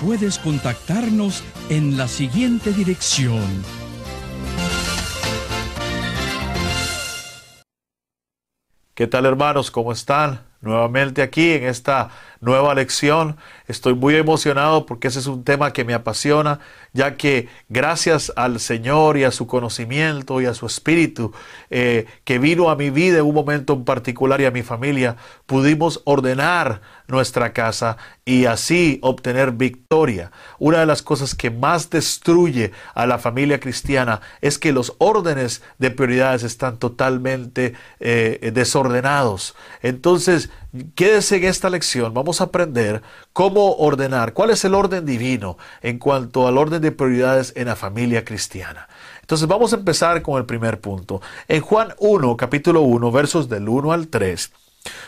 puedes contactarnos en la siguiente dirección. ¿Qué tal hermanos? ¿Cómo están? Nuevamente aquí en esta nueva lección. Estoy muy emocionado porque ese es un tema que me apasiona, ya que gracias al Señor y a su conocimiento y a su espíritu eh, que vino a mi vida en un momento en particular y a mi familia, pudimos ordenar nuestra casa y así obtener victoria. Una de las cosas que más destruye a la familia cristiana es que los órdenes de prioridades están totalmente eh, desordenados. Entonces, quédese en esta lección. Vamos a aprender cómo ordenar, cuál es el orden divino en cuanto al orden de prioridades en la familia cristiana. Entonces vamos a empezar con el primer punto. En Juan 1, capítulo 1, versos del 1 al 3,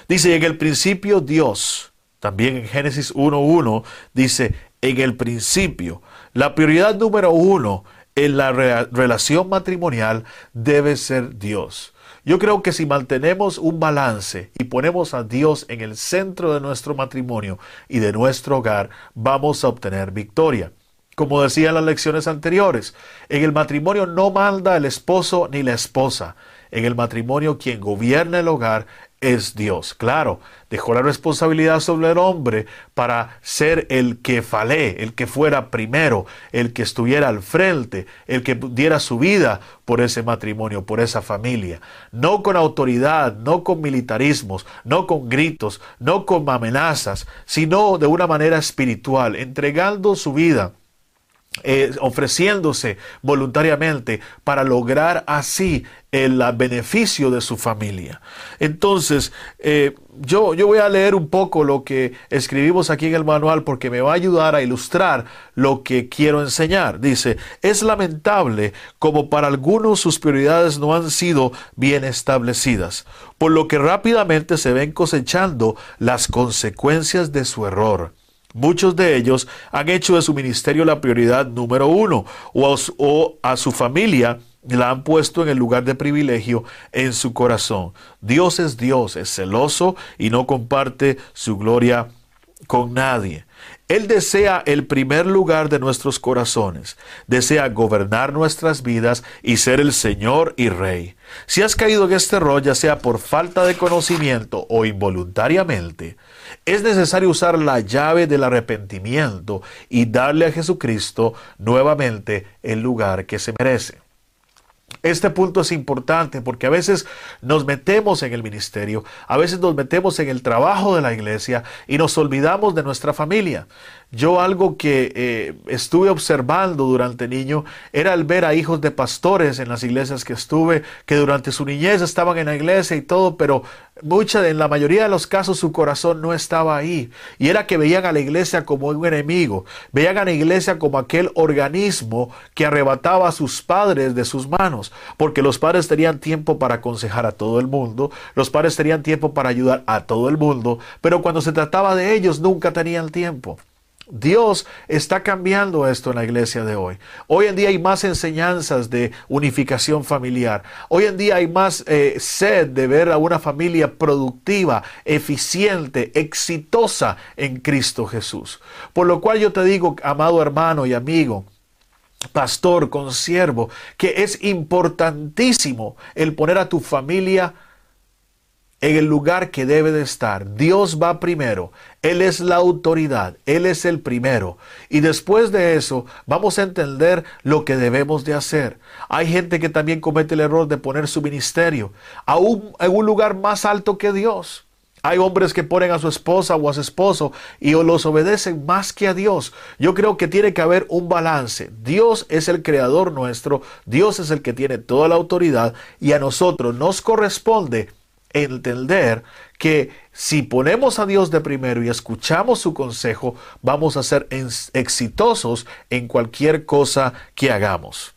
dice, en el principio Dios, también en Génesis 1.1, dice, en el principio, la prioridad número uno en la relación matrimonial debe ser Dios. Yo creo que si mantenemos un balance y ponemos a Dios en el centro de nuestro matrimonio y de nuestro hogar, vamos a obtener victoria. Como decía en las lecciones anteriores, en el matrimonio no manda el esposo ni la esposa. En el matrimonio quien gobierna el hogar es Dios. Claro, dejó la responsabilidad sobre el hombre para ser el que falé, el que fuera primero, el que estuviera al frente, el que diera su vida por ese matrimonio, por esa familia. No con autoridad, no con militarismos, no con gritos, no con amenazas, sino de una manera espiritual, entregando su vida eh, ofreciéndose voluntariamente para lograr así el beneficio de su familia. Entonces, eh, yo, yo voy a leer un poco lo que escribimos aquí en el manual porque me va a ayudar a ilustrar lo que quiero enseñar. Dice, es lamentable como para algunos sus prioridades no han sido bien establecidas, por lo que rápidamente se ven cosechando las consecuencias de su error. Muchos de ellos han hecho de su ministerio la prioridad número uno o a, su familia la han puesto en el lugar de privilegio en su corazón. Dios es Dios, es celoso y no comparte su gloria con nadie. Él desea el primer lugar de nuestros corazones, desea gobernar nuestras vidas y ser el Señor y Rey. Si has caído en este error, ya sea por falta de conocimiento o involuntariamente, es necesario usar la llave del arrepentimiento y darle a Jesucristo nuevamente el lugar que se merece. Este punto es importante porque a veces nos metemos en el ministerio, a veces nos metemos en el trabajo de la iglesia y nos olvidamos de nuestra familia. Yo algo que eh, estuve observando durante niño era el ver a hijos de pastores en las iglesias que estuve, que durante su niñez estaban en la iglesia y todo, pero mucha, en la mayoría de los casos su corazón no estaba ahí. Y era que veían a la iglesia como un enemigo, veían a la iglesia como aquel organismo que arrebataba a sus padres de sus manos, porque los padres tenían tiempo para aconsejar a todo el mundo, los padres tenían tiempo para ayudar a todo el mundo, pero cuando se trataba de ellos nunca tenían tiempo. Dios está cambiando esto en la iglesia de hoy. Hoy en día hay más enseñanzas de unificación familiar. Hoy en día hay más eh, sed de ver a una familia productiva, eficiente, exitosa en Cristo Jesús. Por lo cual yo te digo, amado hermano y amigo, pastor, consiervo, que es importantísimo el poner a tu familia en el lugar que debe de estar. Dios va primero. Él es la autoridad. Él es el primero. Y después de eso vamos a entender lo que debemos de hacer. Hay gente que también comete el error de poner su ministerio a un, en un lugar más alto que Dios. Hay hombres que ponen a su esposa o a su esposo y los obedecen más que a Dios. Yo creo que tiene que haber un balance. Dios es el creador nuestro, Dios es el que tiene toda la autoridad y a nosotros nos corresponde entender que si ponemos a Dios de primero y escuchamos su consejo, vamos a ser exitosos en cualquier cosa que hagamos.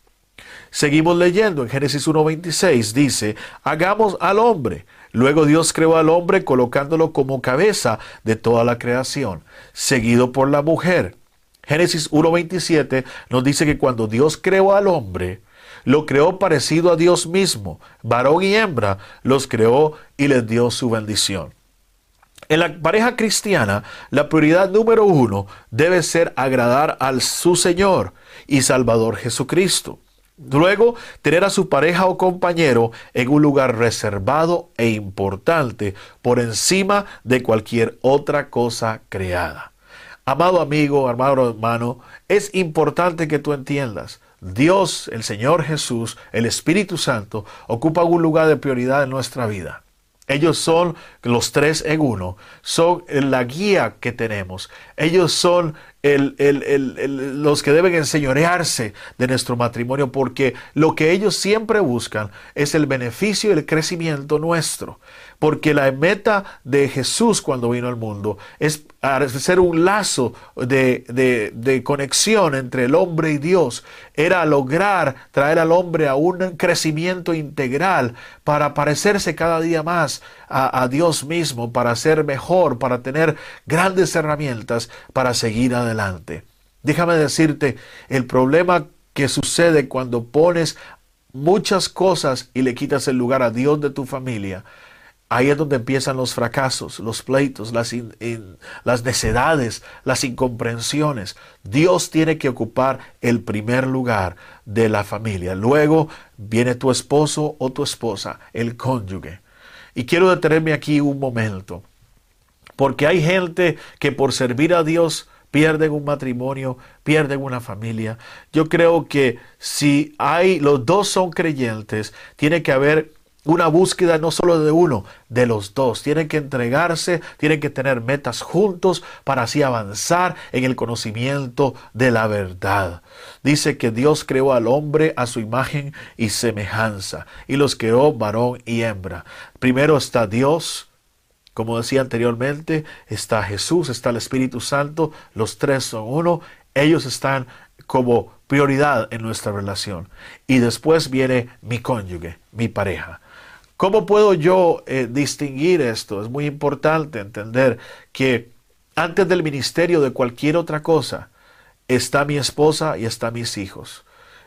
Seguimos leyendo en Génesis 1.26, dice, hagamos al hombre Luego Dios creó al hombre colocándolo como cabeza de toda la creación, seguido por la mujer. Génesis 1.27 nos dice que cuando Dios creó al hombre, lo creó parecido a Dios mismo, varón y hembra, los creó y les dio su bendición. En la pareja cristiana, la prioridad número uno debe ser agradar al su Señor y Salvador Jesucristo. Luego, tener a su pareja o compañero en un lugar reservado e importante por encima de cualquier otra cosa creada. Amado amigo, amado hermano, es importante que tú entiendas, Dios, el Señor Jesús, el Espíritu Santo, ocupa un lugar de prioridad en nuestra vida. Ellos son los tres en uno, son la guía que tenemos. Ellos son los que deben enseñorearse de nuestro matrimonio porque lo que ellos siempre buscan es el beneficio y el crecimiento nuestro. Porque la meta de Jesús cuando vino al mundo es ser un lazo de, de, conexión entre el hombre y Dios. Era lograr traer al hombre a un crecimiento integral para parecerse cada día más a, Dios mismo, para ser mejor, para tener grandes herramientas para seguir adelante. Déjame decirte, el problema que sucede cuando pones muchas cosas y le quitas el lugar a Dios de tu familia Ahí es donde empiezan los fracasos, los pleitos, las, las necedades, las incomprensiones. Dios tiene que ocupar el primer lugar de la familia. Luego viene tu esposo o tu esposa, el cónyuge. Y quiero detenerme aquí un momento, porque hay gente que por servir a Dios pierden un matrimonio, pierden una familia. Yo creo que si hay los dos son creyentes, tiene que haber una búsqueda no solo de uno, de los dos. Tienen que entregarse, tienen que tener metas juntos para así avanzar en el conocimiento de la verdad. Dice que Dios creó al hombre a su imagen y semejanza y los creó varón y hembra. Primero está Dios, como decía anteriormente, está Jesús, está el Espíritu Santo, los tres son uno, ellos están como prioridad en nuestra relación. Y después viene mi cónyuge, mi pareja. ¿Cómo puedo yo eh, distinguir esto? Es muy importante entender que antes del ministerio de cualquier otra cosa está mi esposa y está mis hijos.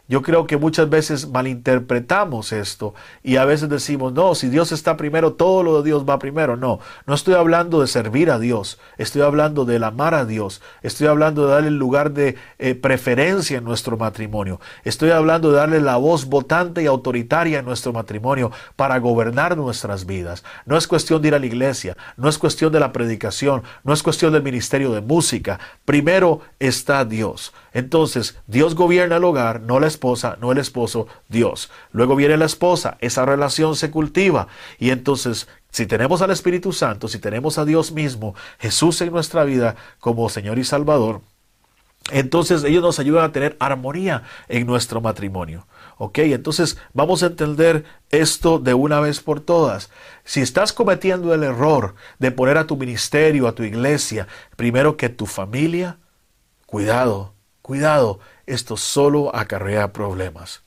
Yo creo que muchas veces malinterpretamos esto y a veces decimos, no, si Dios está primero, todo lo de Dios va primero. No, no estoy hablando de servir a Dios, estoy hablando de amar a Dios, estoy hablando de darle el lugar de eh, preferencia en nuestro matrimonio, estoy hablando de darle la voz votante y autoritaria en nuestro matrimonio para gobernar nuestras vidas. No es cuestión de ir a la iglesia, no es cuestión de la predicación, no es cuestión del ministerio de música. Primero está Dios. Entonces, Dios gobierna el hogar, no la esposa, no el esposo, Dios. Luego viene la esposa, esa relación se cultiva. Y entonces, si tenemos al Espíritu Santo, si tenemos a Dios mismo, Jesús en nuestra vida como Señor y Salvador, entonces ellos nos ayudan a tener armonía en nuestro matrimonio. ¿Ok? Entonces vamos a entender esto de una vez por todas. Si estás cometiendo el error de poner a tu ministerio, a tu iglesia, primero que tu familia, cuidado, Cuidado, esto solo acarrea problemas.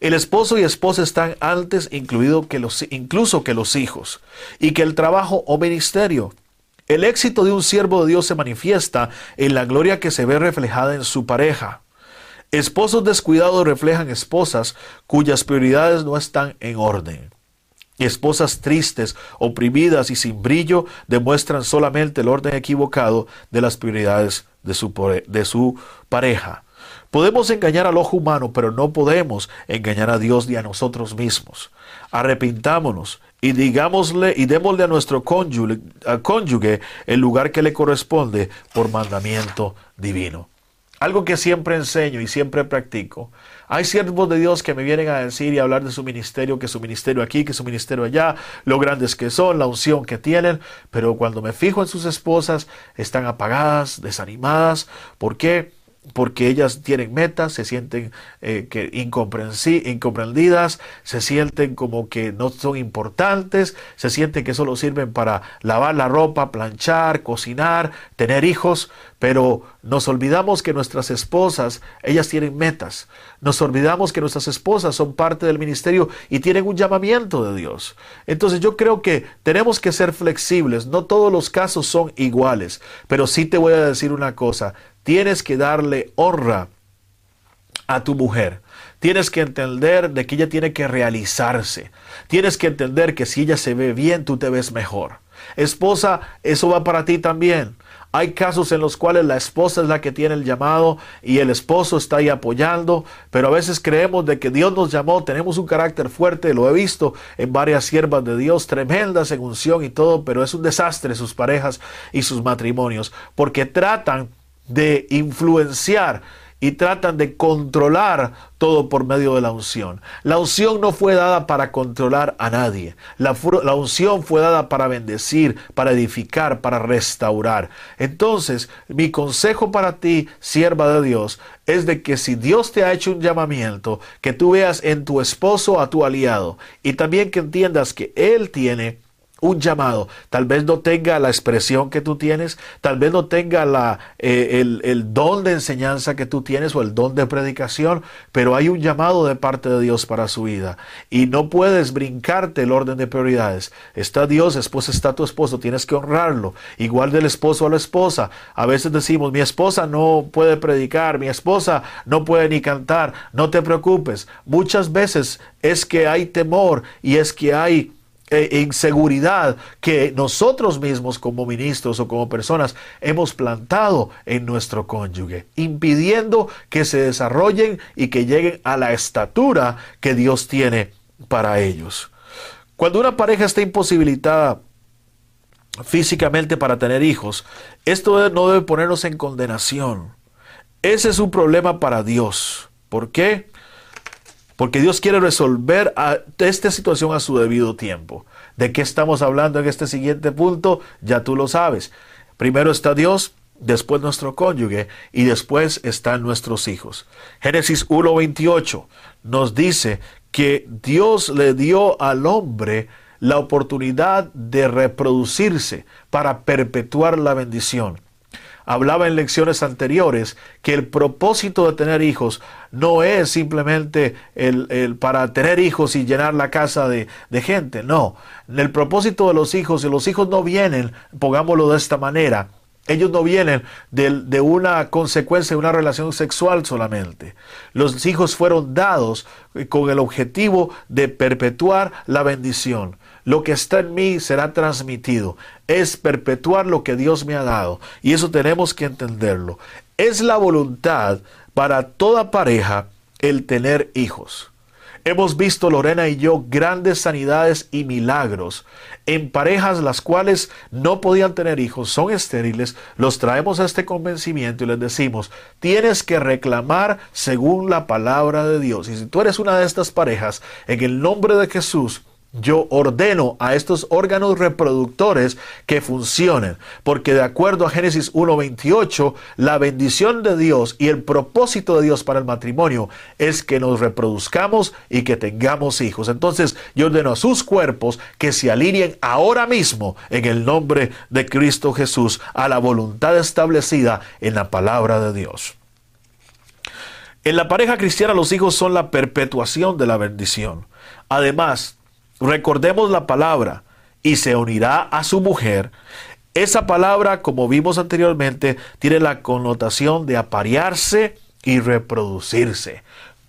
El esposo y esposa están antes incluido que los, incluso que los hijos y que el trabajo o ministerio. El éxito de un siervo de Dios se manifiesta en la gloria que se ve reflejada en su pareja. Esposos descuidados reflejan esposas cuyas prioridades no están en orden. Esposas tristes, oprimidas y sin brillo demuestran solamente el orden equivocado de las prioridades de su, de su pareja. Podemos engañar al ojo humano, pero no podemos engañar a Dios ni a nosotros mismos. Arrepintámonos y digámosle y démosle a nuestro cónyuge, cónyuge el lugar que le corresponde por mandamiento divino. Algo que siempre enseño y siempre practico. Hay siervos de Dios que me vienen a decir y hablar de su ministerio, que su ministerio aquí, que su ministerio allá, lo grandes que son, la unción que tienen, pero cuando me fijo en sus esposas, están apagadas, desanimadas. ¿Por qué? Porque ellas tienen metas, se sienten eh, que incomprendidas, se sienten como que no son importantes, se sienten que solo sirven para lavar la ropa, planchar, cocinar, tener hijos, pero nos olvidamos que nuestras esposas, ellas tienen metas, nos olvidamos que nuestras esposas son parte del ministerio y tienen un llamamiento de Dios. Entonces yo creo que tenemos que ser flexibles, no todos los casos son iguales, pero sí te voy a decir una cosa, Tienes que darle honra a tu mujer. Tienes que entender de que ella tiene que realizarse. Tienes que entender que si ella se ve bien, tú te ves mejor. Esposa, eso va para ti también. Hay casos en los cuales la esposa es la que tiene el llamado y el esposo está ahí apoyando, pero a veces creemos de que Dios nos llamó, tenemos un carácter fuerte, lo he visto en varias siervas de Dios, tremendas en unción y todo, pero es un desastre sus parejas y sus matrimonios, porque tratan de influenciar y tratan de controlar todo por medio de la unción. La unción no fue dada para controlar a nadie. La, la, unción fue dada para bendecir, para edificar, para restaurar. Entonces, mi consejo para ti, sierva de Dios, es de que si Dios te ha hecho un llamamiento, que tú veas en tu esposo a tu aliado y también que entiendas que Él tiene un llamado. Tal vez no tenga la expresión que tú tienes, tal vez no tenga la, eh, el, el, don de enseñanza que tú tienes o el don de predicación, pero hay un llamado de parte de Dios para su vida. Y no puedes brincarte el orden de prioridades. Está Dios, después está tu esposo, tienes que honrarlo. Igual del esposo a la esposa. A veces decimos, mi esposa no puede predicar, mi esposa no puede ni cantar, no te preocupes. Muchas veces es que hay temor y es que hay e inseguridad que nosotros mismos como ministros o como personas hemos plantado en nuestro cónyuge, impidiendo que se desarrollen y que lleguen a la estatura que Dios tiene para ellos. Cuando una pareja está imposibilitada físicamente para tener hijos, esto no debe ponernos en condenación. Ese es un problema para Dios. ¿Por qué? Porque Dios quiere resolver esta situación a su debido tiempo. ¿De qué estamos hablando en este siguiente punto? Ya tú lo sabes. Primero está Dios, después nuestro cónyuge y después están nuestros hijos. Génesis 1.28 nos dice que Dios le dio al hombre la oportunidad de reproducirse para perpetuar la bendición hablaba en lecciones anteriores que el propósito de tener hijos no es simplemente el, para tener hijos y llenar la casa de, de gente, no. El propósito de los hijos, y los hijos no vienen, pongámoslo de esta manera, ellos no vienen de, de, una consecuencia de una relación sexual solamente. Los hijos fueron dados con el objetivo de perpetuar la bendición. Lo que está en mí será transmitido. Es perpetuar lo que Dios me ha dado. Y eso tenemos que entenderlo. Es la voluntad para toda pareja el tener hijos. Hemos visto Lorena y yo grandes sanidades y milagros en parejas las cuales no podían tener hijos, son estériles, los traemos a este convencimiento y les decimos, tienes que reclamar según la palabra de Dios. Y si tú eres una de estas parejas, en el nombre de Jesús, yo ordeno a estos órganos reproductores que funcionen, porque de acuerdo a Génesis 1.28, la bendición de Dios y el propósito de Dios para el matrimonio es que nos reproduzcamos y que tengamos hijos. Entonces yo ordeno a sus cuerpos que se alineen ahora mismo en el nombre de Cristo Jesús a la voluntad establecida en la palabra de Dios. En la pareja cristiana los hijos son la perpetuación de la bendición. Además, recordemos la palabra, y se unirá a su mujer, esa palabra, como vimos anteriormente, tiene la connotación de aparearse y reproducirse.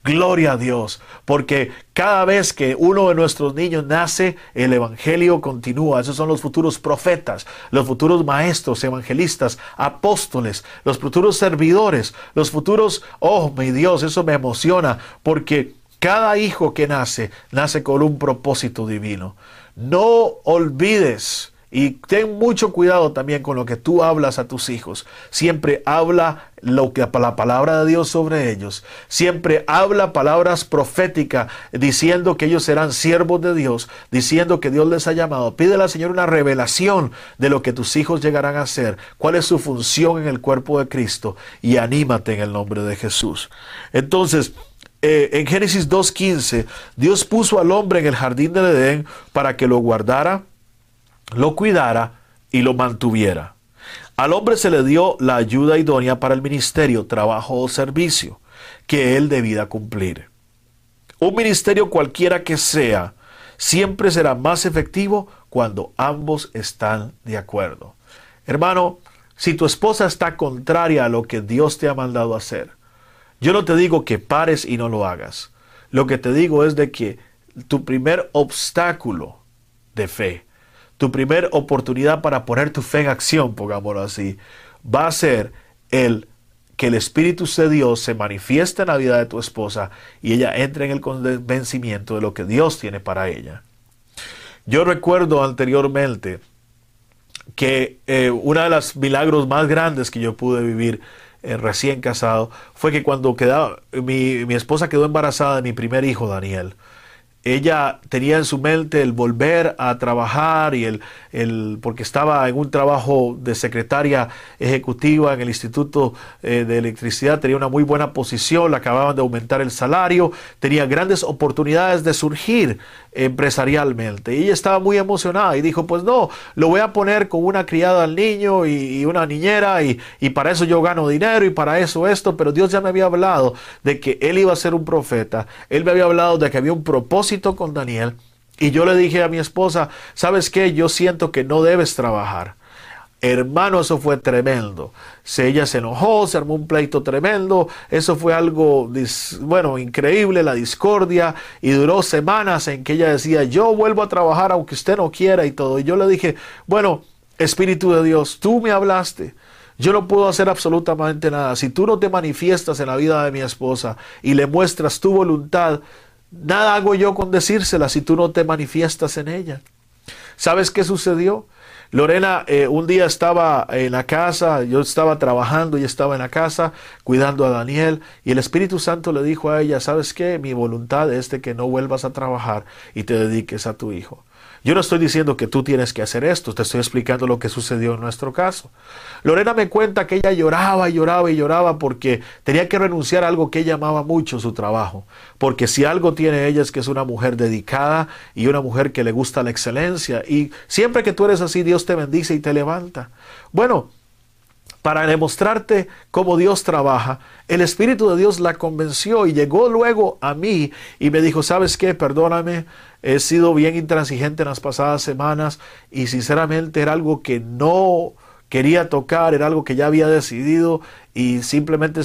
Gloria a Dios, porque cada vez que uno de nuestros niños nace, el Evangelio continúa. Esos son los futuros profetas, los futuros maestros, evangelistas, apóstoles, los futuros servidores, los futuros, oh mi Dios, eso me emociona, porque cada hijo que nace, nace con un propósito divino. No olvides Y ten mucho cuidado también con lo que tú hablas a tus hijos. Siempre habla lo que la palabra de Dios sobre ellos. Siempre habla palabras proféticas diciendo que ellos serán siervos de Dios, diciendo que Dios les ha llamado. Pídele al Señor una revelación de lo que tus hijos llegarán a ser, cuál es su función en el cuerpo de Cristo y anímate en el nombre de Jesús. Entonces, eh, en Génesis 2.15, Dios puso al hombre en el jardín del Edén para que lo guardara lo cuidara y lo mantuviera. Al hombre se le dio la ayuda idónea para el ministerio, trabajo o servicio que él debía cumplir. Un ministerio cualquiera que sea, siempre será más efectivo cuando ambos están de acuerdo. Hermano, si tu esposa está contraria a lo que Dios te ha mandado hacer, yo no te digo que pares y no lo hagas. Lo que te digo es de que tu primer obstáculo de fe tu primera oportunidad para poner tu fe en acción, pongámoslo así, va a ser el que el Espíritu de Dios se manifieste en la vida de tu esposa y ella entre en el convencimiento de lo que Dios tiene para ella. Yo recuerdo anteriormente que eh, uno de los milagros más grandes que yo pude vivir eh, recién casado fue que cuando quedaba, mi, mi esposa quedó embarazada de mi primer hijo, Daniel ella tenía en su mente el volver a trabajar y el, el porque estaba en un trabajo de secretaria ejecutiva en el Instituto eh, de Electricidad, tenía una muy buena posición, le acababan de aumentar el salario, tenía grandes oportunidades de surgir empresarialmente. Y ella estaba muy emocionada y dijo, pues no, lo voy a poner con una criada al niño y, una niñera y, y, para eso yo gano dinero y para eso esto, pero Dios ya me había hablado de que él iba a ser un profeta, él me había hablado de que había un propósito con Daniel y yo le dije a mi esposa, ¿sabes qué? Yo siento que no debes trabajar. Hermano, eso fue tremendo. Ella se enojó, se armó un pleito tremendo. Eso fue algo, bueno, increíble, la discordia. Y duró semanas en que ella decía, yo vuelvo a trabajar aunque usted no quiera y todo. Y yo le dije, bueno, Espíritu de Dios, tú me hablaste. Yo no puedo hacer absolutamente nada. Si tú no te manifiestas en la vida de mi esposa y le muestras tu voluntad, nada hago yo con decírsela si tú no te manifiestas en ella. ¿Sabes qué sucedió? Lorena eh, un día estaba en la casa, yo estaba trabajando y estaba en la casa cuidando a Daniel y el Espíritu Santo le dijo a ella, ¿sabes qué? Mi voluntad es de que no vuelvas a trabajar y te dediques a tu hijo. Yo no estoy diciendo que tú tienes que hacer esto, te estoy explicando lo que sucedió en nuestro caso. Lorena me cuenta que ella lloraba y lloraba y lloraba porque tenía que renunciar a algo que ella amaba mucho, su trabajo. Porque si algo tiene ella es que es una mujer dedicada y una mujer que le gusta la excelencia. Y siempre que tú eres así, Dios te bendice y te levanta. Bueno, para demostrarte cómo Dios trabaja, el Espíritu de Dios la convenció y llegó luego a mí y me dijo, ¿sabes qué? Perdóname, He sido bien intransigente en las pasadas semanas y sinceramente era algo que no quería tocar, era algo que ya había decidido y simplemente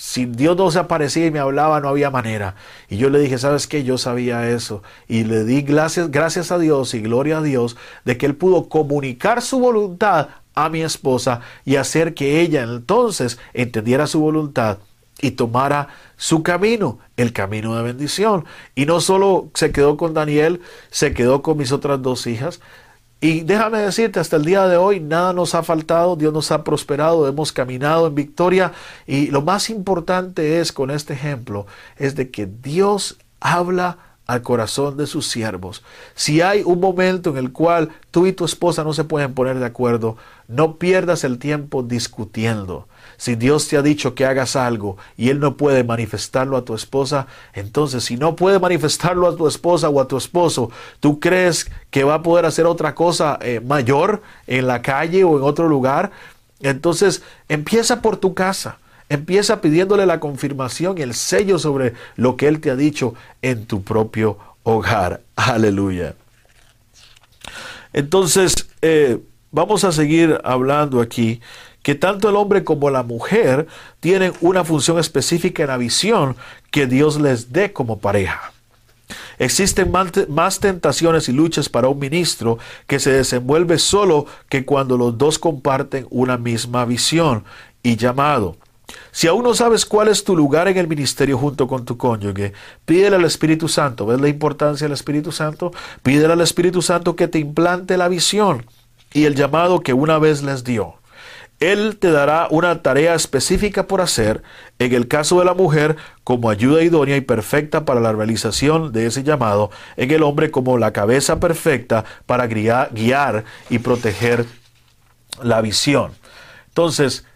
si Dios no se aparecía y me hablaba no había manera. Y yo le dije, ¿sabes qué? Yo sabía eso. Y le di gracias, gracias a Dios y gloria a Dios de que Él pudo comunicar su voluntad a mi esposa y hacer que ella entonces entendiera su voluntad y tomara su camino, el camino de bendición. Y no solo se quedó con Daniel, se quedó con mis otras dos hijas. Y déjame decirte, hasta el día de hoy nada nos ha faltado, Dios nos ha prosperado, hemos caminado en victoria. Y lo más importante es con este ejemplo, es de que Dios habla al corazón de sus siervos. Si hay un momento en el cual tú y tu esposa no se pueden poner de acuerdo, no pierdas el tiempo discutiendo. Si Dios te ha dicho que hagas algo y Él no puede manifestarlo a tu esposa, entonces si no puede manifestarlo a tu esposa o a tu esposo, ¿tú crees que va a poder hacer otra cosa eh, mayor en la calle o en otro lugar? Entonces empieza por tu casa. Empieza pidiéndole la confirmación y el sello sobre lo que Él te ha dicho en tu propio hogar. Aleluya. Entonces, eh, vamos a seguir hablando aquí que tanto el hombre como la mujer tienen una función específica en la visión que Dios les dé como pareja. Existen más tentaciones y luchas para un ministro que se desenvuelve solo que cuando los dos comparten una misma visión y llamado. Si aún no sabes cuál es tu lugar en el ministerio junto con tu cónyuge, pídele al Espíritu Santo. ¿Ves la importancia del Espíritu Santo? Pídele al Espíritu Santo que te implante la visión y el llamado que una vez les dio. Él te dará una tarea específica por hacer, en el caso de la mujer, como ayuda idónea y perfecta para la realización de ese llamado, en el hombre como la cabeza perfecta para guiar y proteger la visión. Entonces,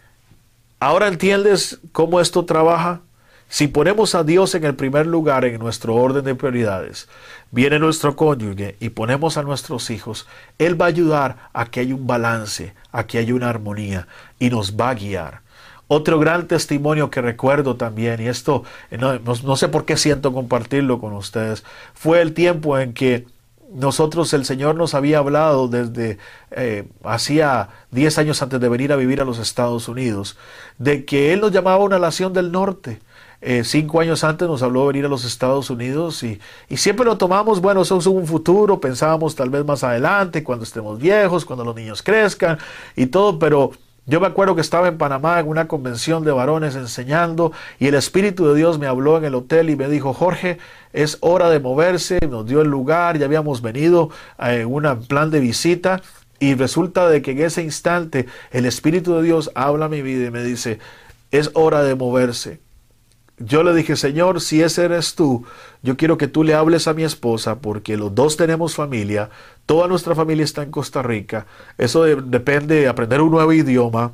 ¿ahora entiendes cómo esto trabaja? Si ponemos a Dios en el primer lugar en nuestro orden de prioridades, viene nuestro cónyuge y ponemos a nuestros hijos, Él va a ayudar a que haya un balance, a que haya una armonía y nos va a guiar. Otro gran testimonio que recuerdo también, y esto no, sé por qué siento compartirlo con ustedes, fue el tiempo en que nosotros, el Señor nos había hablado desde eh, hacía 10 años antes de venir a vivir a los Estados Unidos, de que Él nos llamaba una nación del norte, eh, cinco años antes nos habló de venir a los Estados Unidos y, siempre lo tomamos, bueno, eso es un futuro, pensábamos tal vez más adelante, cuando estemos viejos, cuando los niños crezcan y todo, pero yo me acuerdo que estaba en Panamá en una convención de varones enseñando y el Espíritu de Dios me habló en el hotel y me dijo, Jorge, es hora de moverse, nos dio el lugar, ya habíamos venido en un plan de visita y resulta de que en ese instante el Espíritu de Dios habla a mi vida y me dice, es hora de moverse yo le dije, Señor, si ese eres tú, yo quiero que tú le hables a mi esposa porque los dos tenemos familia, toda nuestra familia está en Costa Rica, eso depende de aprender un nuevo idioma,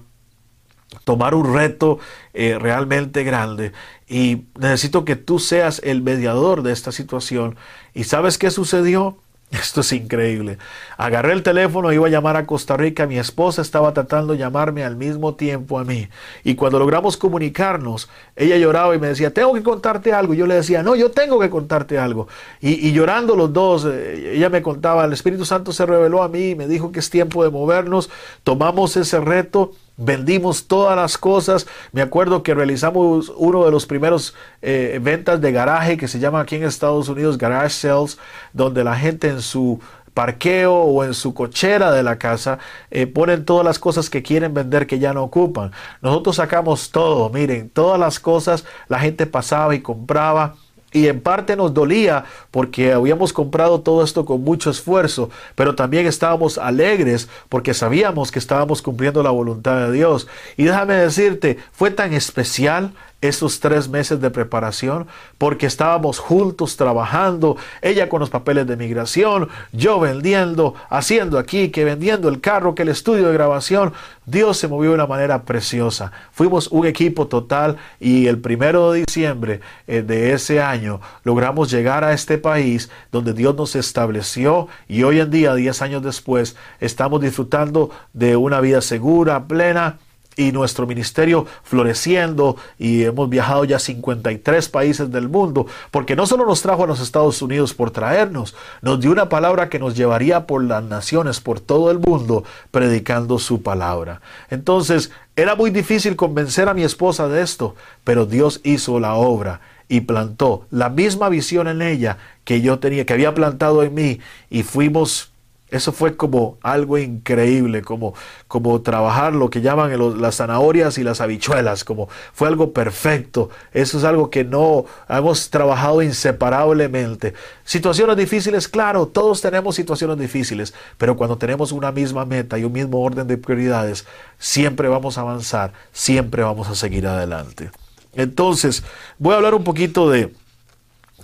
tomar un reto eh, realmente grande y necesito que tú seas el mediador de esta situación. ¿Y sabes qué sucedió? Esto es increíble. Agarré el teléfono, iba a llamar a Costa Rica, mi esposa estaba tratando de llamarme al mismo tiempo a mí. Y cuando logramos comunicarnos, ella lloraba y me decía, tengo que contarte algo. Yo le decía, no, yo tengo que contarte algo. Y, llorando los dos, eh, ella me contaba, el Espíritu Santo se reveló a mí y me dijo que es tiempo de movernos. Tomamos ese reto Vendimos todas las cosas. Me acuerdo que realizamos uno de los primeros eh, ventas de garaje que se llama aquí en Estados Unidos Garage Sales, donde la gente en su parqueo o en su cochera de la casa eh, ponen todas las cosas que quieren vender que ya no ocupan. Nosotros sacamos todo, miren, todas las cosas, la gente pasaba y compraba y en parte nos dolía porque habíamos comprado todo esto con mucho esfuerzo, pero también estábamos alegres porque sabíamos que estábamos cumpliendo la voluntad de Dios. Y déjame decirte, fue tan especial esos tres meses de preparación porque estábamos juntos trabajando, ella con los papeles de migración, yo vendiendo, haciendo aquí, que vendiendo el carro, que el estudio de grabación. Dios se movió de una manera preciosa. Fuimos un equipo total y el primero de diciembre eh, de ese año logramos llegar a este país donde Dios nos estableció y hoy en día, diez años después, estamos disfrutando de una vida segura, plena y nuestro ministerio floreciendo y hemos viajado ya a 53 países del mundo, porque no solo nos trajo a los Estados Unidos por traernos, nos dio una palabra que nos llevaría por las naciones, por todo el mundo, predicando su palabra. Entonces, era muy difícil convencer a mi esposa de esto, pero Dios hizo la obra y plantó la misma visión en ella que yo tenía, que había plantado en mí, y fuimos eso fue como algo increíble, como, como trabajar lo que llaman las zanahorias y las habichuelas, como fue algo perfecto. Eso es algo que no hemos trabajado inseparablemente. Situaciones difíciles, claro, todos tenemos situaciones difíciles, pero cuando tenemos una misma meta y un mismo orden de prioridades, siempre vamos a avanzar, siempre vamos a seguir adelante. Entonces, voy a hablar un poquito de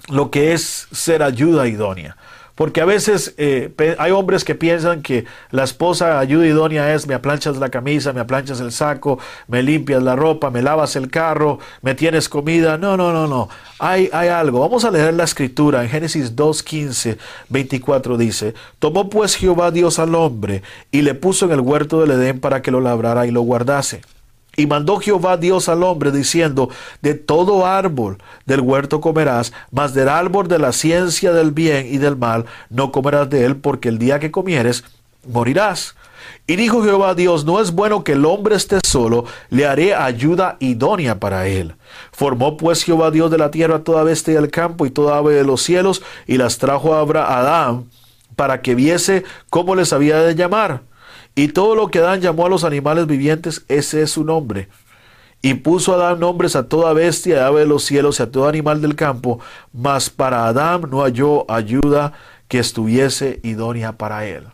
lo que es ser ayuda idónea. Porque a veces eh, hay hombres que piensan que la esposa ayuda idónea es me aplanchas la camisa, me aplanchas el saco, me limpias la ropa, me lavas el carro, me tienes comida. No, no, no, no. Hay, hay algo. Vamos a leer la escritura. En Génesis 2, 15, 24 dice, tomó pues Jehová Dios al hombre y le puso en el huerto del Edén para que lo labrara y lo guardase. Y mandó Jehová Dios al hombre diciendo, de todo árbol del huerto comerás, mas del árbol de la ciencia del bien y del mal no comerás de él, porque el día que comieres morirás. Y dijo Jehová Dios, no es bueno que el hombre esté solo, le haré ayuda idónea para él. Formó pues Jehová Dios de la tierra toda bestia del campo y toda ave de los cielos, y las trajo a Adán para que viese cómo les había de llamar. Y todo lo que Adán llamó a los animales vivientes, ese es su nombre. Y puso Adán nombres a toda bestia, ave de los cielos y a todo animal del campo, mas para Adán no halló ayuda que estuviese idónea para él. O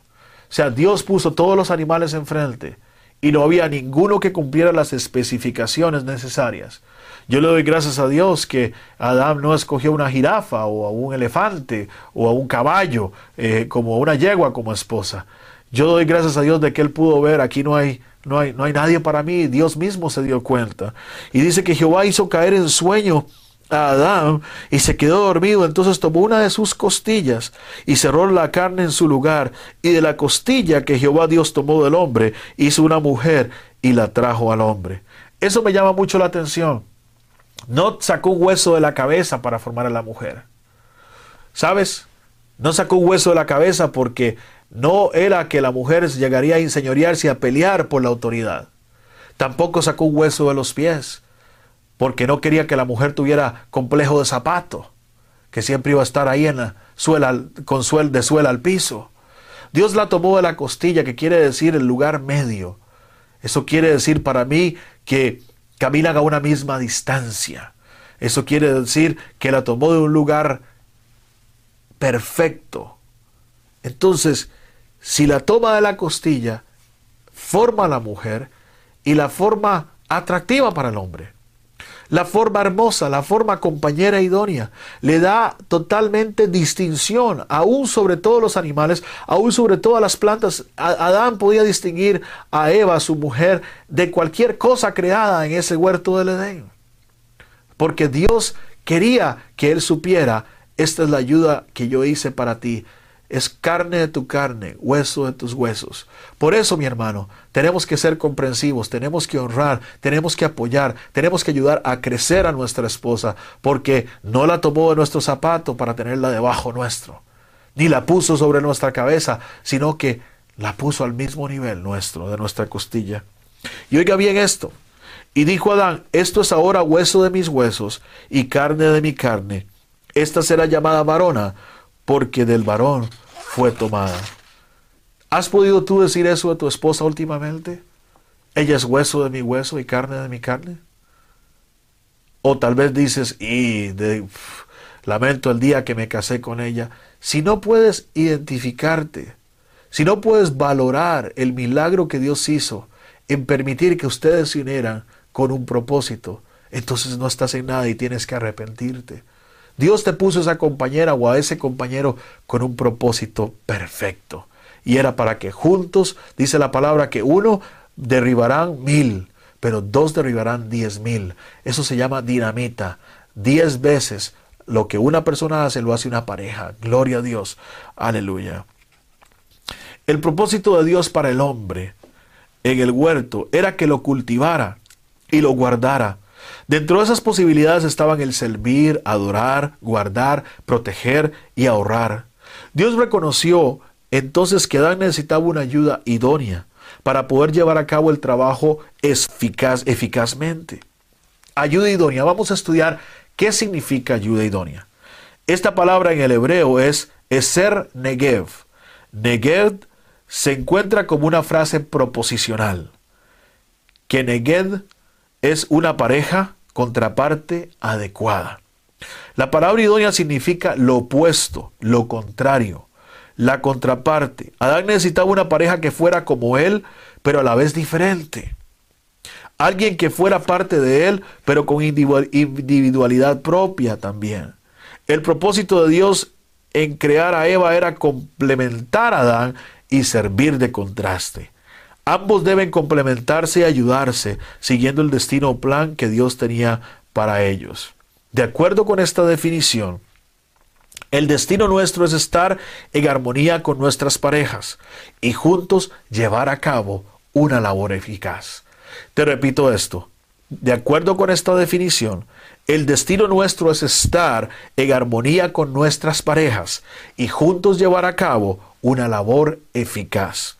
sea, Dios puso todos los animales enfrente y no había ninguno que cumpliera las especificaciones necesarias. Yo le doy gracias a Dios que Adán no escogió una jirafa o a un elefante o a un caballo eh, como una yegua como esposa. Yo doy gracias a Dios de que él pudo ver, aquí no hay, no hay, no hay nadie para mí, Dios mismo se dio cuenta. Y dice que Jehová hizo caer en sueño a Adán y se quedó dormido. Entonces tomó una de sus costillas y cerró la carne en su lugar. Y de la costilla que Jehová Dios tomó del hombre, hizo una mujer y la trajo al hombre. Eso me llama mucho la atención. No sacó un hueso de la cabeza para formar a la mujer. ¿Sabes? No sacó un hueso de la cabeza porque no era que la mujer llegaría a enseñorearse y a pelear por la autoridad. Tampoco sacó un hueso de los pies porque no quería que la mujer tuviera complejo de zapato, que siempre iba a estar ahí en la suela, con suel, de suela al piso. Dios la tomó de la costilla, que quiere decir el lugar medio. Eso quiere decir para mí que caminan a una misma distancia. Eso quiere decir que la tomó de un lugar perfecto. Entonces, si la toma de la costilla, forma a la mujer y la forma atractiva para el hombre la forma hermosa, la forma compañera idónea. Le da totalmente distinción, aún sobre todos los animales, aún sobre todas las plantas. Adán podía distinguir a Eva, su mujer, de cualquier cosa creada en ese huerto del Edén. Porque Dios quería que él supiera, esta es la ayuda que yo hice para ti es carne de tu carne, hueso de tus huesos. Por eso, mi hermano, tenemos que ser comprensivos, tenemos que honrar, tenemos que apoyar, tenemos que ayudar a crecer a nuestra esposa, porque no la tomó de nuestro zapato para tenerla debajo nuestro, ni la puso sobre nuestra cabeza, sino que la puso al mismo nivel nuestro, de nuestra costilla. Y oiga bien esto. Y dijo Adán, esto es ahora hueso de mis huesos y carne de mi carne. Esta será llamada varona, porque del varón fue tomada. ¿Has podido tú decir eso a tu esposa últimamente? Ella es hueso de mi hueso y carne de mi carne. O tal vez dices, y lamento el día que me casé con ella. Si no puedes identificarte, si no puedes valorar el milagro que Dios hizo en permitir que ustedes se unieran con un propósito, entonces no estás en nada y tienes que arrepentirte. Dios te puso a esa compañera o a ese compañero con un propósito perfecto. Y era para que juntos, dice la palabra, que uno derribarán mil, pero dos derribarán diez mil. Eso se llama dinamita. Diez veces lo que una persona hace lo hace una pareja. Gloria a Dios. Aleluya. El propósito de Dios para el hombre en el huerto era que lo cultivara y lo guardara Dentro de esas posibilidades estaban el servir, adorar, guardar, proteger y ahorrar. Dios reconoció entonces que Adán necesitaba una ayuda idónea para poder llevar a cabo el trabajo eficaz, eficazmente. Ayuda idónea. Vamos a estudiar qué significa ayuda idónea. Esta palabra en el hebreo es ser negev. Negev se encuentra como una frase proposicional. Que neged es una pareja contraparte adecuada. La palabra idónea significa lo opuesto, lo contrario, la contraparte. Adán necesitaba una pareja que fuera como él, pero a la vez diferente. Alguien que fuera parte de él, pero con individualidad propia también. El propósito de Dios en crear a Eva era complementar a Adán y servir de contraste. Ambos deben complementarse y ayudarse, siguiendo el destino o plan que Dios tenía para ellos. De acuerdo con esta definición, el destino nuestro es estar en armonía con nuestras parejas y juntos llevar a cabo una labor eficaz. Te repito esto, de acuerdo con esta definición, el destino nuestro es estar en armonía con nuestras parejas y juntos llevar a cabo una labor eficaz.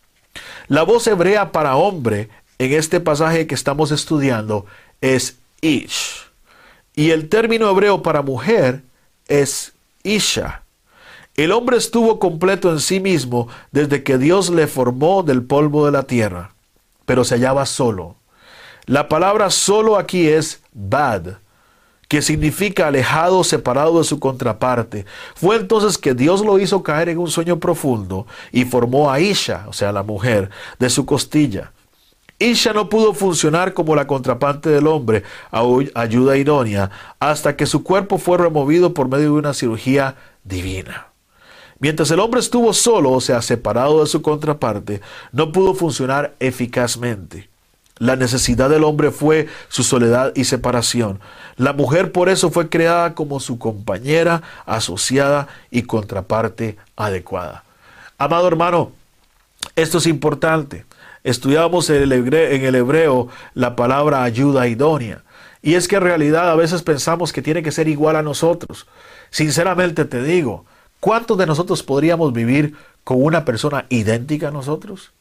La voz hebrea para hombre en este pasaje que estamos estudiando es ish. Y el término hebreo para mujer es isha. El hombre estuvo completo en sí mismo desde que Dios le formó del polvo de la tierra, pero se hallaba solo. La palabra solo aquí es bad, que significa alejado, separado de su contraparte. Fue entonces que Dios lo hizo caer en un sueño profundo y formó a Isha, o sea, la mujer, de su costilla. Isha no pudo funcionar como la contraparte del hombre, ayuda idónea, hasta que su cuerpo fue removido por medio de una cirugía divina. Mientras el hombre estuvo solo, o sea, separado de su contraparte, no pudo funcionar eficazmente. La necesidad del hombre fue su soledad y separación. La mujer por eso fue creada como su compañera, asociada y contraparte adecuada. Amado hermano, esto es importante. Estudiamos en el, hebreo, en el hebreo la palabra ayuda idónea. Y es que en realidad a veces pensamos que tiene que ser igual a nosotros. Sinceramente te digo, ¿cuántos de nosotros podríamos vivir con una persona idéntica a nosotros?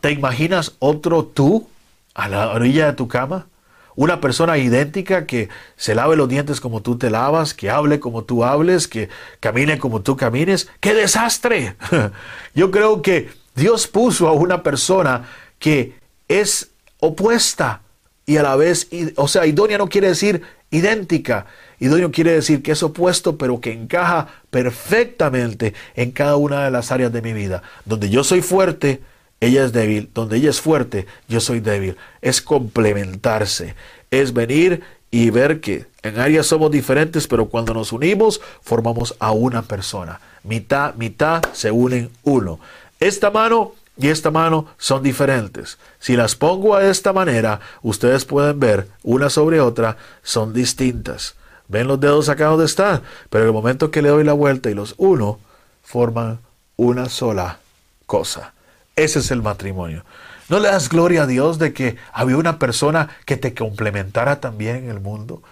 ¿Te imaginas otro tú a la orilla de tu cama? Una persona idéntica que se lave los dientes como tú te lavas, que hable como tú hables, que camine como tú camines. ¡Qué desastre! Yo creo que Dios puso a una persona que es opuesta y a la vez, o sea, idónea no quiere decir idéntica. Idóneo quiere decir que es opuesto, pero que encaja perfectamente en cada una de las áreas de mi vida. Donde yo soy fuerte, ella es débil, donde ella es fuerte, yo soy débil. Es complementarse, es venir y ver que en áreas somos diferentes, pero cuando nos unimos formamos a una persona. Mitad, mitad se unen uno. Esta mano y esta mano son diferentes. Si las pongo a esta manera, ustedes pueden ver una sobre otra, son distintas. Ven los dedos acá donde están, pero en el momento que le doy la vuelta y los uno, forman una sola cosa. Ese es el matrimonio. ¿No le das gloria a Dios de que había una persona que te complementara también en el mundo?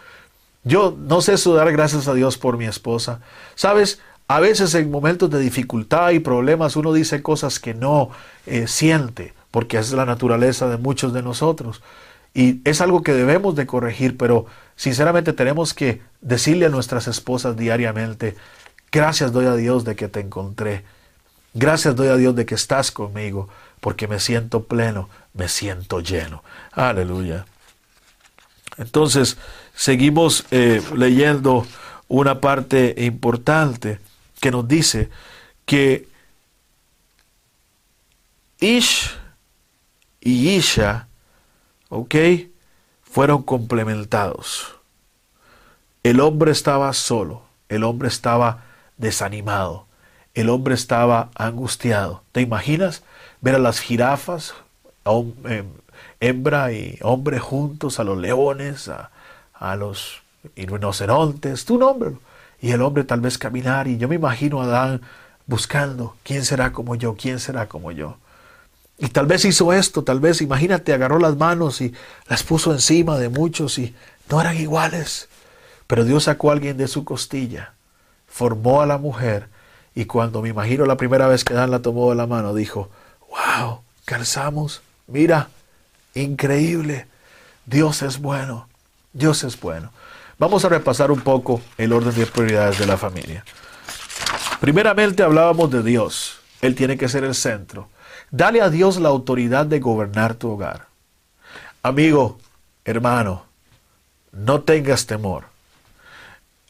Yo no sé eso dar gracias a Dios por mi esposa. Sabes, a veces en momentos de dificultad y problemas uno dice cosas que no eh, siente, porque es la naturaleza de muchos de nosotros. Y es algo que debemos de corregir, pero sinceramente tenemos que decirle a nuestras esposas diariamente, gracias doy a Dios de que te encontré. Gracias doy a Dios de que estás conmigo, porque me siento pleno, me siento lleno. Aleluya. Entonces, seguimos eh, leyendo una parte importante que nos dice que Ish y Isha, ¿ok? Fueron complementados. El hombre estaba solo, el hombre estaba desanimado, el hombre estaba angustiado. ¿Te imaginas ver a las jirafas, em, hembra y hombre juntos, a los leones, a, los rinocerontes, tu nombre? Y el hombre tal vez caminar y yo me imagino a Adán buscando, ¿quién será como yo? ¿quién será como yo? Y tal vez hizo esto, tal vez, imagínate, agarró las manos y las puso encima de muchos y no eran iguales. Pero Dios sacó a alguien de su costilla, formó a la mujer y cuando me imagino la primera vez que Dan la tomó de la mano, dijo, wow, calzamos, mira, increíble, Dios es bueno, Dios es bueno. Vamos a repasar un poco el orden de prioridades de la familia. Primeramente hablábamos de Dios. Él tiene que ser el centro. Dale a Dios la autoridad de gobernar tu hogar. Amigo, hermano, no tengas temor.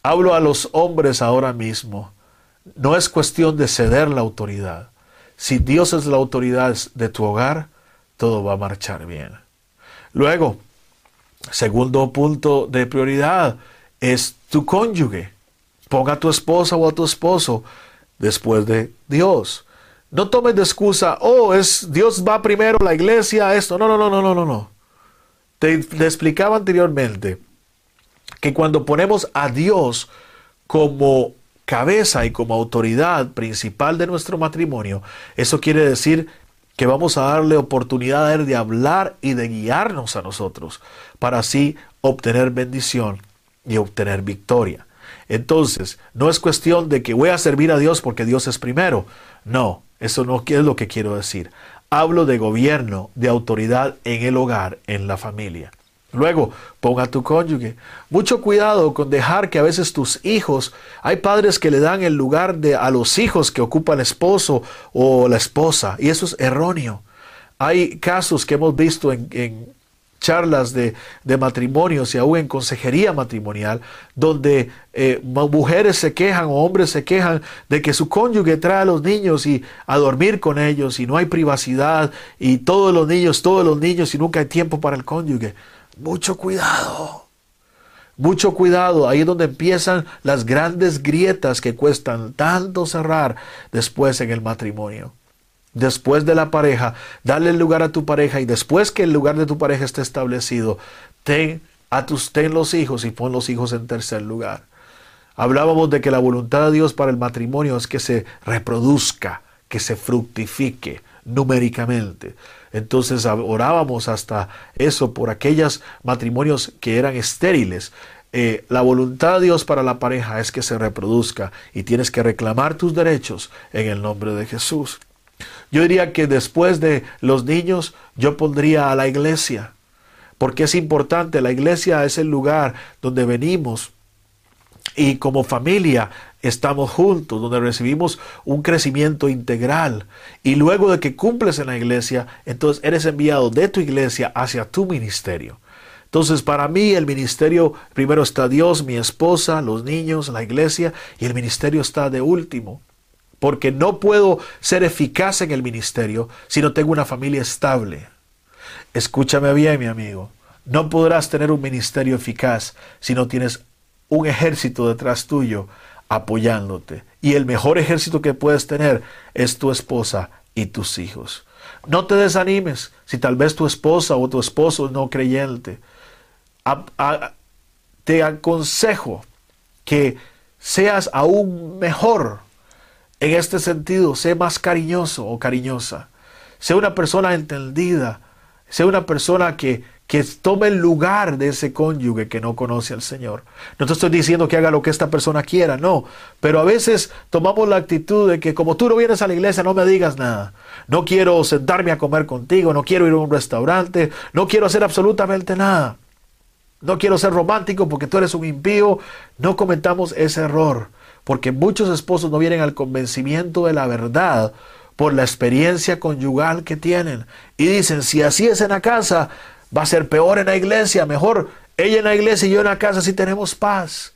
Hablo a los hombres ahora mismo. No es cuestión de ceder la autoridad. Si Dios es la autoridad de tu hogar, todo va a marchar bien. Luego, Segundo punto de prioridad es tu cónyuge. Ponga a tu esposa o a tu esposo después de Dios. No tomes de excusa, oh, es Dios va primero, la iglesia, esto. No, no, no, no, no, no, te explicaba anteriormente que cuando ponemos a Dios como cabeza y como autoridad principal de nuestro matrimonio, eso quiere decir que vamos a darle oportunidad de hablar y de guiarnos a nosotros para así obtener bendición y obtener victoria. Entonces, no es cuestión de que voy a servir a Dios porque Dios es primero. No, eso no es lo que quiero decir. Hablo de gobierno, de autoridad en el hogar, en la familia. Luego, ponga a tu cónyuge. Mucho cuidado con dejar que a veces tus hijos, hay padres que le dan el lugar de a los hijos que ocupa el esposo o la esposa, y eso es erróneo. Hay casos que hemos visto en, charlas de, matrimonios y aún en consejería matrimonial, donde eh, mujeres se quejan o hombres se quejan de que su cónyuge trae a los niños y a dormir con ellos y no hay privacidad y todos los niños, todos los niños y nunca hay tiempo para el cónyuge. Mucho cuidado. Mucho cuidado, ahí es donde empiezan las grandes grietas que cuestan tanto cerrar después en el matrimonio después de la pareja, dale el lugar a tu pareja y después que el lugar de tu pareja esté establecido, ten a tus ten los hijos y pon los hijos en tercer lugar. Hablábamos de que la voluntad de Dios para el matrimonio es que se reproduzca, que se fructifique numéricamente. Entonces orábamos hasta eso por aquellos matrimonios que eran estériles. Eh, la voluntad de Dios para la pareja es que se reproduzca y tienes que reclamar tus derechos en el nombre de Jesús. Yo diría que después de los niños yo pondría a la iglesia, porque es importante, la iglesia es el lugar donde venimos y como familia estamos juntos, donde recibimos un crecimiento integral. Y luego de que cumples en la iglesia, entonces eres enviado de tu iglesia hacia tu ministerio. Entonces, para mí el ministerio primero está Dios, mi esposa, los niños, la iglesia, y el ministerio está de último porque no puedo ser eficaz en el ministerio si no tengo una familia estable. Escúchame bien, mi amigo. No podrás tener un ministerio eficaz si no tienes un ejército detrás tuyo apoyándote. Y el mejor ejército que puedes tener es tu esposa y tus hijos. No te desanimes si tal vez tu esposa o tu esposo no creyente. te aconsejo que seas aún mejor en este sentido, sé más cariñoso o cariñosa. Sé una persona entendida. Sé una persona que, que tome el lugar de ese cónyuge que no conoce al Señor. No te estoy diciendo que haga lo que esta persona quiera, no. Pero a veces tomamos la actitud de que como tú no vienes a la iglesia, no me digas nada. No quiero sentarme a comer contigo, no quiero ir a un restaurante, no quiero hacer absolutamente nada. No quiero ser romántico porque tú eres un impío. No cometamos ese error porque muchos esposos no vienen al convencimiento de la verdad por la experiencia conyugal que tienen. Y dicen, si así es en la casa, va a ser peor en la iglesia, mejor ella en la iglesia y yo en la casa si tenemos paz.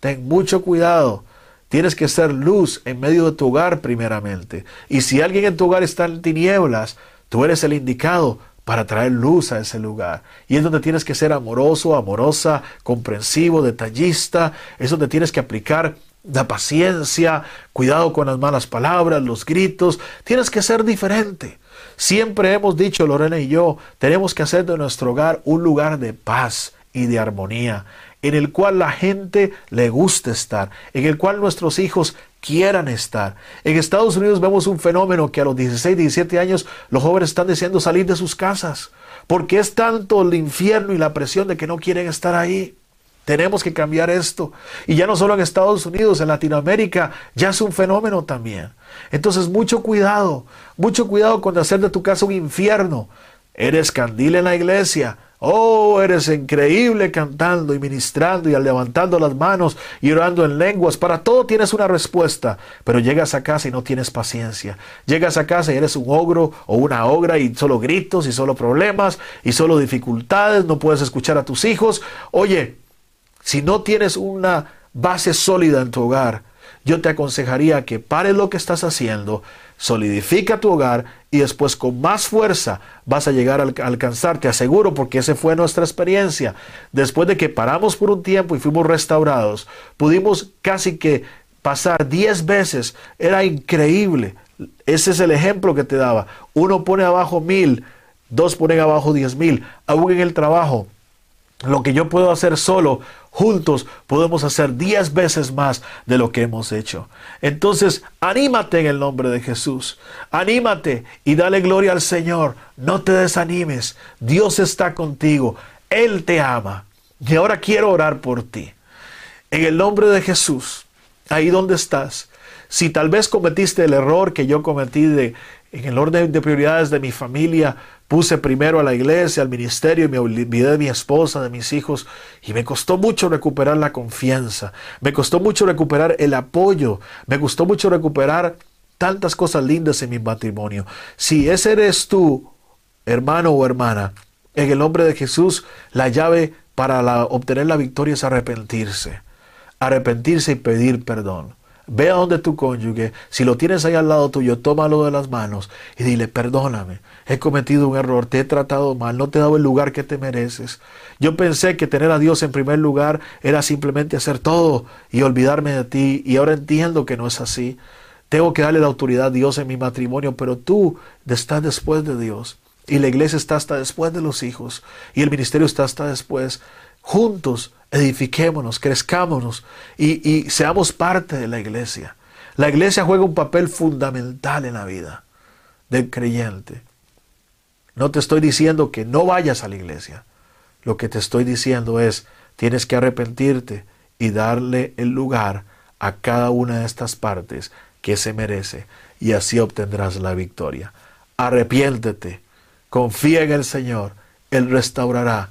Ten mucho cuidado. Tienes que ser luz en medio de tu hogar primeramente. Y si alguien en tu hogar está en tinieblas, tú eres el indicado para traer luz a ese lugar. Y es donde tienes que ser amoroso, amorosa, comprensivo, detallista. Es donde tienes que aplicar la paciencia, cuidado con las malas palabras, los gritos. Tienes que ser diferente. Siempre hemos dicho, Lorena y yo, tenemos que hacer de nuestro hogar un lugar de paz y de armonía, en el cual la gente le guste estar, en el cual nuestros hijos quieran estar. En Estados Unidos vemos un fenómeno que a los 16, 17 años los jóvenes están deseando salir de sus casas, porque es tanto el infierno y la presión de que no quieren estar ahí. Tenemos que cambiar esto. Y ya no solo en Estados Unidos, en Latinoamérica ya es un fenómeno también. Entonces mucho cuidado, mucho cuidado con hacer de tu casa un infierno. Eres candil en la iglesia. Oh, eres increíble cantando y ministrando y levantando las manos y orando en lenguas. Para todo tienes una respuesta, pero llegas a casa y no tienes paciencia. Llegas a casa y eres un ogro o una ogra y solo gritos y solo problemas y solo dificultades. No puedes escuchar a tus hijos. Oye, si no tienes una base sólida en tu hogar, yo te aconsejaría que pares lo que estás haciendo, solidifica tu hogar y después con más fuerza vas a llegar a alcanzar, te aseguro, porque esa fue nuestra experiencia. Después de que paramos por un tiempo y fuimos restaurados, pudimos casi que pasar 10 veces, era increíble. Ese es el ejemplo que te daba. Uno pone abajo mil, dos ponen abajo diez mil, aún en el trabajo. Lo que yo puedo hacer solo, juntos podemos hacer diez veces más de lo que hemos hecho. Entonces, anímate en el nombre de Jesús. Anímate y dale gloria al Señor. No te desanimes. Dios está contigo. Él te ama. Y ahora quiero orar por ti. En el nombre de Jesús, ahí donde estás, si tal vez cometiste el error que yo cometí de, en el orden de prioridades de mi familia, Puse primero a la iglesia, al ministerio y me olvidé de mi esposa, de mis hijos y me costó mucho recuperar la confianza, me costó mucho recuperar el apoyo, me costó mucho recuperar tantas cosas lindas en mi matrimonio. Si ese eres tú, hermano o hermana, En el nombre de Jesús, la llave para obtener la victoria es arrepentirse. Arrepentirse y pedir perdón. Ve a donde tu cónyuge, si lo tienes ahí al lado tuyo, tómalo de las manos y dile, perdóname, he cometido un error, te he tratado mal, no te he dado el lugar que te mereces. Yo pensé que tener a Dios en primer lugar era simplemente hacer todo y olvidarme de ti y ahora entiendo que no es así. Tengo que darle la autoridad a Dios en mi matrimonio, pero tú estás después de Dios y la iglesia está hasta después de los hijos y el ministerio está hasta después. Juntos edifiquémonos, crezcámonos y, seamos parte de la iglesia. La iglesia juega un papel fundamental en la vida del creyente. No te estoy diciendo que no vayas a la iglesia. Lo que te estoy diciendo es, tienes que arrepentirte y darle el lugar a cada una de estas partes que se merece y así obtendrás la victoria. Arrepiéntete, confía en el Señor, Él restaurará